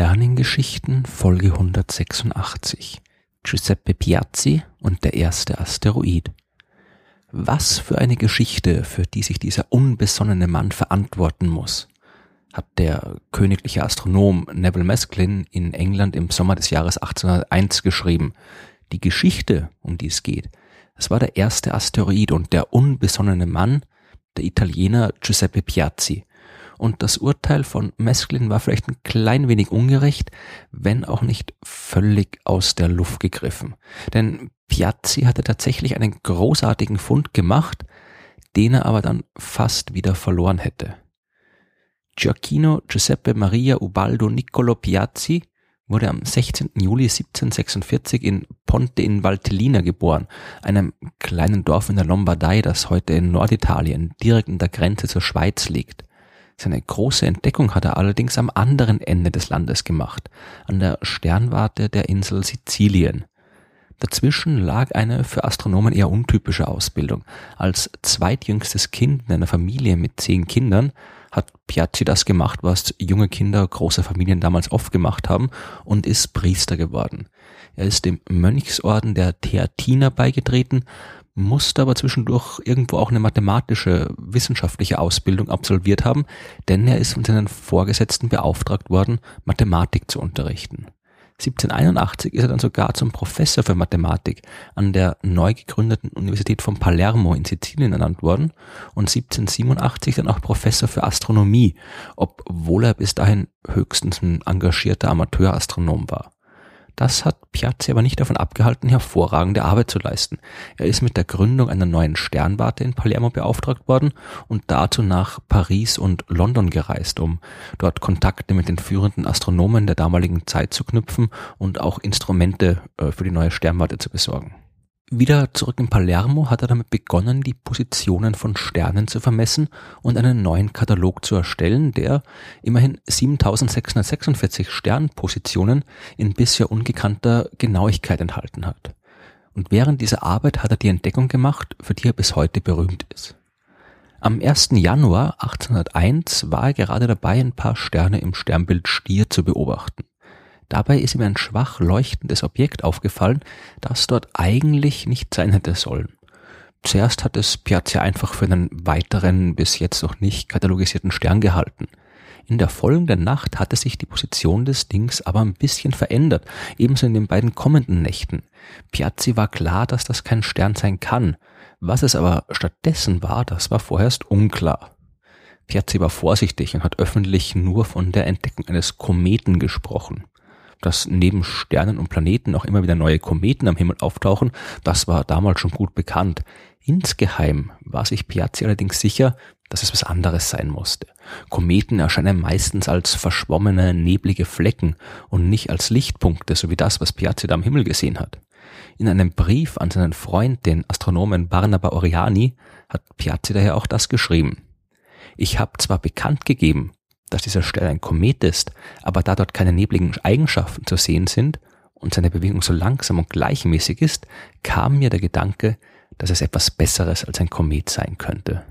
Sternengeschichten Folge 186 Giuseppe Piazzi und der erste Asteroid. Was für eine Geschichte, für die sich dieser unbesonnene Mann verantworten muss, hat der königliche Astronom Neville Mesklin in England im Sommer des Jahres 1801 geschrieben. Die Geschichte, um die es geht, es war der erste Asteroid und der unbesonnene Mann, der Italiener Giuseppe Piazzi, und das Urteil von Mesklin war vielleicht ein klein wenig ungerecht, wenn auch nicht völlig aus der Luft gegriffen. Denn Piazzi hatte tatsächlich einen großartigen Fund gemacht, den er aber dann fast wieder verloren hätte. Gioacchino Giuseppe Maria Ubaldo Niccolo Piazzi wurde am 16. Juli 1746 in Ponte in Valtellina geboren, einem kleinen Dorf in der Lombardei, das heute in Norditalien direkt an der Grenze zur Schweiz liegt. Seine große Entdeckung hat er allerdings am anderen Ende des Landes gemacht, an der Sternwarte der Insel Sizilien. Dazwischen lag eine für Astronomen eher untypische Ausbildung. Als zweitjüngstes Kind in einer Familie mit zehn Kindern hat Piazzi das gemacht, was junge Kinder großer Familien damals oft gemacht haben und ist Priester geworden. Er ist dem Mönchsorden der Theatiner beigetreten musste aber zwischendurch irgendwo auch eine mathematische, wissenschaftliche Ausbildung absolviert haben, denn er ist von seinen Vorgesetzten beauftragt worden, Mathematik zu unterrichten. 1781 ist er dann sogar zum Professor für Mathematik an der neu gegründeten Universität von Palermo in Sizilien ernannt worden und 1787 dann auch Professor für Astronomie, obwohl er bis dahin höchstens ein engagierter Amateurastronom war. Das hat Piazzi aber nicht davon abgehalten, hervorragende Arbeit zu leisten. Er ist mit der Gründung einer neuen Sternwarte in Palermo beauftragt worden und dazu nach Paris und London gereist, um dort Kontakte mit den führenden Astronomen der damaligen Zeit zu knüpfen und auch Instrumente äh, für die neue Sternwarte zu besorgen. Wieder zurück in Palermo hat er damit begonnen, die Positionen von Sternen zu vermessen und einen neuen Katalog zu erstellen, der immerhin 7646 Sternpositionen in bisher ungekannter Genauigkeit enthalten hat. Und während dieser Arbeit hat er die Entdeckung gemacht, für die er bis heute berühmt ist. Am 1. Januar 1801 war er gerade dabei, ein paar Sterne im Sternbild Stier zu beobachten. Dabei ist ihm ein schwach leuchtendes Objekt aufgefallen, das dort eigentlich nicht sein hätte sollen. Zuerst hat es Piazzi einfach für einen weiteren, bis jetzt noch nicht katalogisierten Stern gehalten. In der folgenden Nacht hatte sich die Position des Dings aber ein bisschen verändert, ebenso in den beiden kommenden Nächten. Piazzi war klar, dass das kein Stern sein kann. Was es aber stattdessen war, das war vorerst unklar. Piazzi war vorsichtig und hat öffentlich nur von der Entdeckung eines Kometen gesprochen dass neben Sternen und Planeten auch immer wieder neue Kometen am Himmel auftauchen, das war damals schon gut bekannt. Insgeheim war sich Piazzi allerdings sicher, dass es was anderes sein musste. Kometen erscheinen meistens als verschwommene, neblige Flecken und nicht als Lichtpunkte, so wie das, was Piazzi da am Himmel gesehen hat. In einem Brief an seinen Freund, den Astronomen Barnaba Oriani, hat Piazzi daher auch das geschrieben. Ich habe zwar bekannt gegeben, dass dieser Stern ein Komet ist, aber da dort keine nebligen Eigenschaften zu sehen sind und seine Bewegung so langsam und gleichmäßig ist, kam mir der Gedanke, dass es etwas Besseres als ein Komet sein könnte.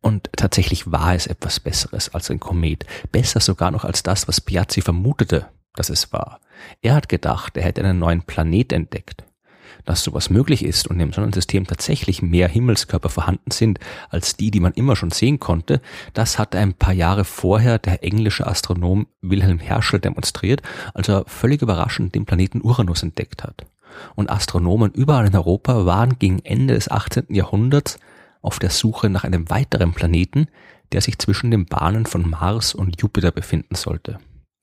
Und tatsächlich war es etwas Besseres als ein Komet, besser sogar noch als das, was Piazzi vermutete, dass es war. Er hat gedacht, er hätte einen neuen Planet entdeckt dass sowas möglich ist und im Sonnensystem tatsächlich mehr Himmelskörper vorhanden sind als die, die man immer schon sehen konnte, das hat ein paar Jahre vorher der englische Astronom Wilhelm Herschel demonstriert, als er völlig überraschend den Planeten Uranus entdeckt hat. Und Astronomen überall in Europa waren gegen Ende des 18. Jahrhunderts auf der Suche nach einem weiteren Planeten, der sich zwischen den Bahnen von Mars und Jupiter befinden sollte.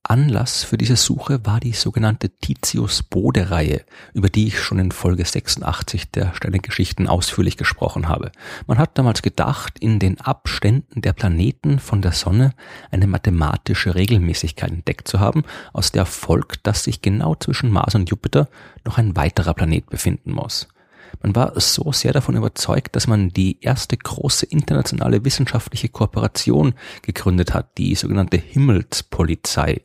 Anlass für diese Suche war die sogenannte Titius-Bode-Reihe, über die ich schon in Folge 86 der Sternengeschichten ausführlich gesprochen habe. Man hat damals gedacht, in den Abständen der Planeten von der Sonne eine mathematische Regelmäßigkeit entdeckt zu haben, aus der folgt, dass sich genau zwischen Mars und Jupiter noch ein weiterer Planet befinden muss. Man war so sehr davon überzeugt, dass man die erste große internationale wissenschaftliche Kooperation gegründet hat, die sogenannte Himmelspolizei,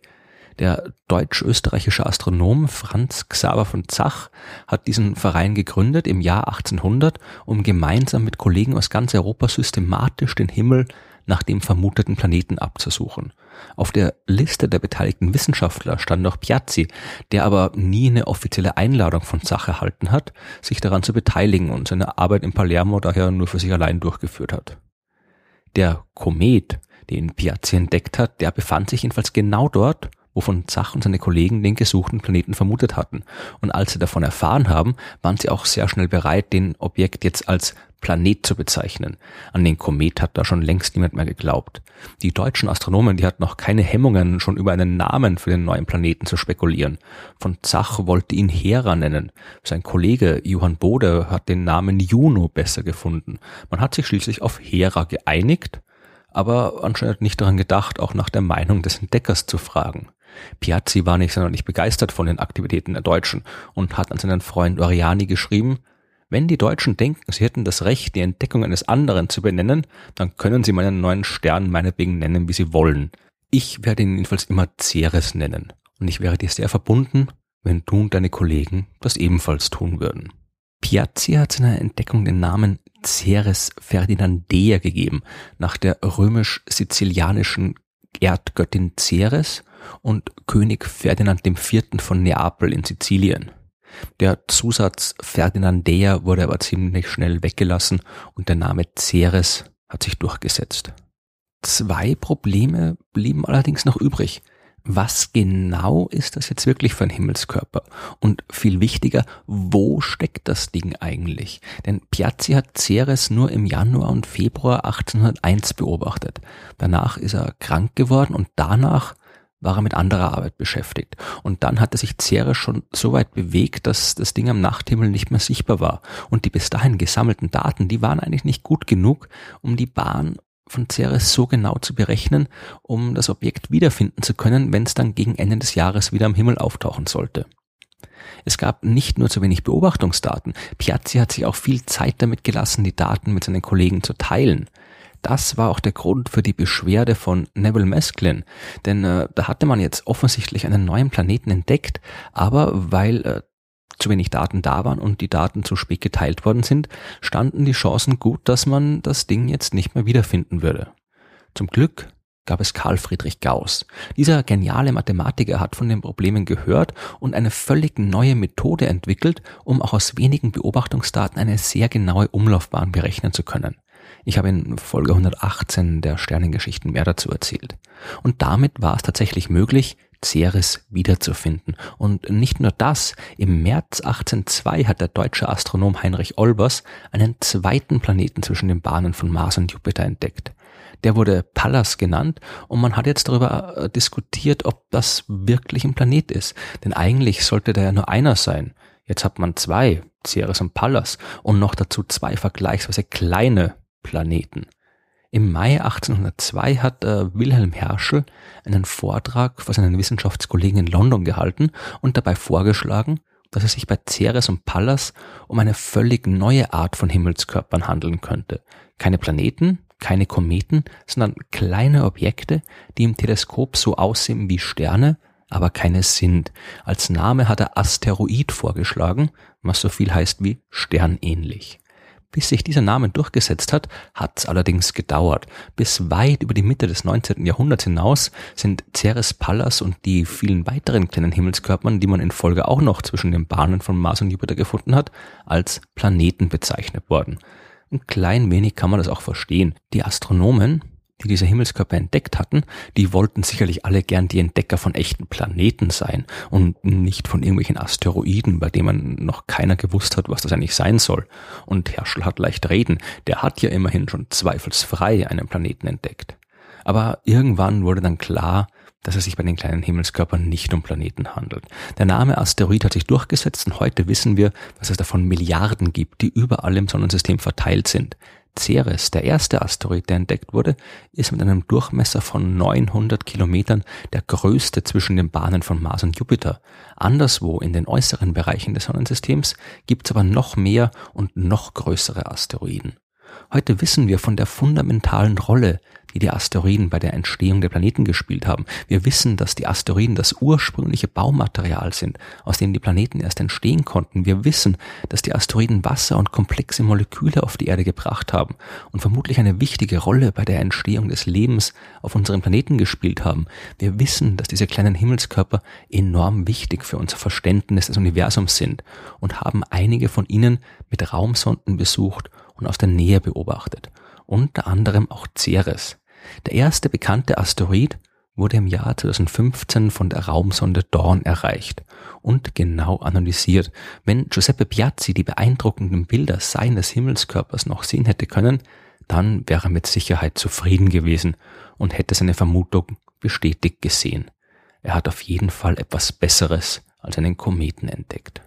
der deutsch-österreichische Astronom Franz Xaver von Zach hat diesen Verein gegründet im Jahr 1800, um gemeinsam mit Kollegen aus ganz Europa systematisch den Himmel nach dem vermuteten Planeten abzusuchen. Auf der Liste der beteiligten Wissenschaftler stand noch Piazzi, der aber nie eine offizielle Einladung von Zach erhalten hat, sich daran zu beteiligen und seine Arbeit in Palermo daher nur für sich allein durchgeführt hat. Der Komet, den Piazzi entdeckt hat, der befand sich jedenfalls genau dort, wovon Zach und seine Kollegen den gesuchten Planeten vermutet hatten. Und als sie davon erfahren haben, waren sie auch sehr schnell bereit, den Objekt jetzt als Planet zu bezeichnen. An den Komet hat da schon längst niemand mehr geglaubt. Die deutschen Astronomen, die hatten noch keine Hemmungen, schon über einen Namen für den neuen Planeten zu spekulieren. Von Zach wollte ihn Hera nennen. Sein Kollege Johann Bode hat den Namen Juno besser gefunden. Man hat sich schließlich auf Hera geeinigt, aber anscheinend nicht daran gedacht, auch nach der Meinung des Entdeckers zu fragen. Piazzi war nicht sonderlich begeistert von den Aktivitäten der Deutschen und hat an seinen Freund Oriani geschrieben, wenn die Deutschen denken, sie hätten das Recht, die Entdeckung eines anderen zu benennen, dann können sie meinen neuen Stern meinetwegen nennen, wie sie wollen. Ich werde ihn jedenfalls immer Ceres nennen. Und ich wäre dir sehr verbunden, wenn du und deine Kollegen das ebenfalls tun würden. Piazzi hat seiner Entdeckung den Namen Ceres Ferdinandea gegeben, nach der römisch-sizilianischen Erdgöttin Ceres und König Ferdinand IV. von Neapel in Sizilien. Der Zusatz Ferdinandea wurde aber ziemlich schnell weggelassen und der Name Ceres hat sich durchgesetzt. Zwei Probleme blieben allerdings noch übrig. Was genau ist das jetzt wirklich für ein Himmelskörper? Und viel wichtiger, wo steckt das Ding eigentlich? Denn Piazzi hat Ceres nur im Januar und Februar 1801 beobachtet. Danach ist er krank geworden und danach war er mit anderer Arbeit beschäftigt. Und dann hatte sich Ceres schon so weit bewegt, dass das Ding am Nachthimmel nicht mehr sichtbar war. Und die bis dahin gesammelten Daten, die waren eigentlich nicht gut genug, um die Bahn von Ceres so genau zu berechnen, um das Objekt wiederfinden zu können, wenn es dann gegen Ende des Jahres wieder am Himmel auftauchen sollte. Es gab nicht nur zu wenig Beobachtungsdaten, Piazzi hat sich auch viel Zeit damit gelassen, die Daten mit seinen Kollegen zu teilen. Das war auch der Grund für die Beschwerde von Neville Mesklin, denn äh, da hatte man jetzt offensichtlich einen neuen Planeten entdeckt, aber weil äh, zu wenig Daten da waren und die Daten zu spät geteilt worden sind, standen die Chancen gut, dass man das Ding jetzt nicht mehr wiederfinden würde. Zum Glück gab es Karl Friedrich Gauss. Dieser geniale Mathematiker hat von den Problemen gehört und eine völlig neue Methode entwickelt, um auch aus wenigen Beobachtungsdaten eine sehr genaue Umlaufbahn berechnen zu können. Ich habe in Folge 118 der Sternengeschichten mehr dazu erzählt. Und damit war es tatsächlich möglich, Ceres wiederzufinden. Und nicht nur das, im März 1802 hat der deutsche Astronom Heinrich Olbers einen zweiten Planeten zwischen den Bahnen von Mars und Jupiter entdeckt. Der wurde Pallas genannt und man hat jetzt darüber äh, diskutiert, ob das wirklich ein Planet ist. Denn eigentlich sollte der ja nur einer sein. Jetzt hat man zwei, Ceres und Pallas, und noch dazu zwei vergleichsweise kleine Planeten. Im Mai 1802 hat äh, Wilhelm Herschel einen Vortrag vor seinen Wissenschaftskollegen in London gehalten und dabei vorgeschlagen, dass es sich bei Ceres und Pallas um eine völlig neue Art von Himmelskörpern handeln könnte. Keine Planeten, keine Kometen, sondern kleine Objekte, die im Teleskop so aussehen wie Sterne, aber keine sind. Als Name hat er Asteroid vorgeschlagen, was so viel heißt wie sternähnlich. Bis sich dieser Name durchgesetzt hat, hat es allerdings gedauert. Bis weit über die Mitte des 19. Jahrhunderts hinaus sind Ceres Pallas und die vielen weiteren kleinen Himmelskörpern, die man in Folge auch noch zwischen den Bahnen von Mars und Jupiter gefunden hat, als Planeten bezeichnet worden. Ein klein wenig kann man das auch verstehen. Die Astronomen, die diese Himmelskörper entdeckt hatten, die wollten sicherlich alle gern die Entdecker von echten Planeten sein und nicht von irgendwelchen Asteroiden, bei denen noch keiner gewusst hat, was das eigentlich sein soll. Und Herschel hat leicht reden, der hat ja immerhin schon zweifelsfrei einen Planeten entdeckt. Aber irgendwann wurde dann klar, dass es sich bei den kleinen Himmelskörpern nicht um Planeten handelt. Der Name Asteroid hat sich durchgesetzt und heute wissen wir, dass es davon Milliarden gibt, die überall im Sonnensystem verteilt sind. Ceres, der erste Asteroid, der entdeckt wurde, ist mit einem Durchmesser von 900 Kilometern der größte zwischen den Bahnen von Mars und Jupiter. Anderswo in den äußeren Bereichen des Sonnensystems gibt es aber noch mehr und noch größere Asteroiden. Heute wissen wir von der fundamentalen Rolle, die die Asteroiden bei der Entstehung der Planeten gespielt haben. Wir wissen, dass die Asteroiden das ursprüngliche Baumaterial sind, aus dem die Planeten erst entstehen konnten. Wir wissen, dass die Asteroiden Wasser und komplexe Moleküle auf die Erde gebracht haben und vermutlich eine wichtige Rolle bei der Entstehung des Lebens auf unserem Planeten gespielt haben. Wir wissen, dass diese kleinen Himmelskörper enorm wichtig für unser Verständnis des Universums sind und haben einige von ihnen mit Raumsonden besucht und aus der Nähe beobachtet. Unter anderem auch Ceres. Der erste bekannte Asteroid wurde im Jahr 2015 von der Raumsonde Dawn erreicht und genau analysiert. Wenn Giuseppe Piazzi die beeindruckenden Bilder seines Himmelskörpers noch sehen hätte können, dann wäre er mit Sicherheit zufrieden gewesen und hätte seine Vermutung bestätigt gesehen. Er hat auf jeden Fall etwas Besseres als einen Kometen entdeckt.